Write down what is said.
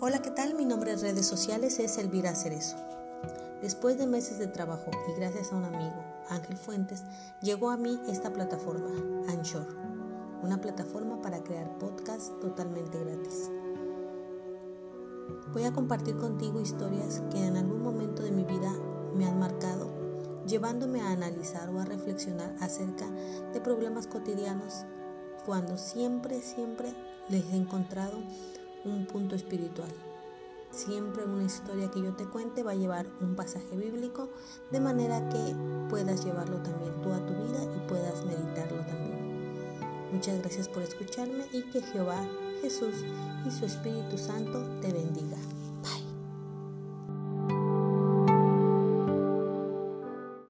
Hola, ¿qué tal? Mi nombre en redes sociales es Elvira Cerezo. Después de meses de trabajo y gracias a un amigo, Ángel Fuentes, llegó a mí esta plataforma, Anchor, una plataforma para crear podcasts totalmente gratis. Voy a compartir contigo historias que en algún momento de mi vida me han marcado, llevándome a analizar o a reflexionar acerca de problemas cotidianos cuando siempre, siempre les he encontrado un punto espiritual. Siempre una historia que yo te cuente va a llevar un pasaje bíblico de manera que puedas llevarlo también tú a tu vida y puedas meditarlo también. Muchas gracias por escucharme y que Jehová, Jesús y su Espíritu Santo te bendiga.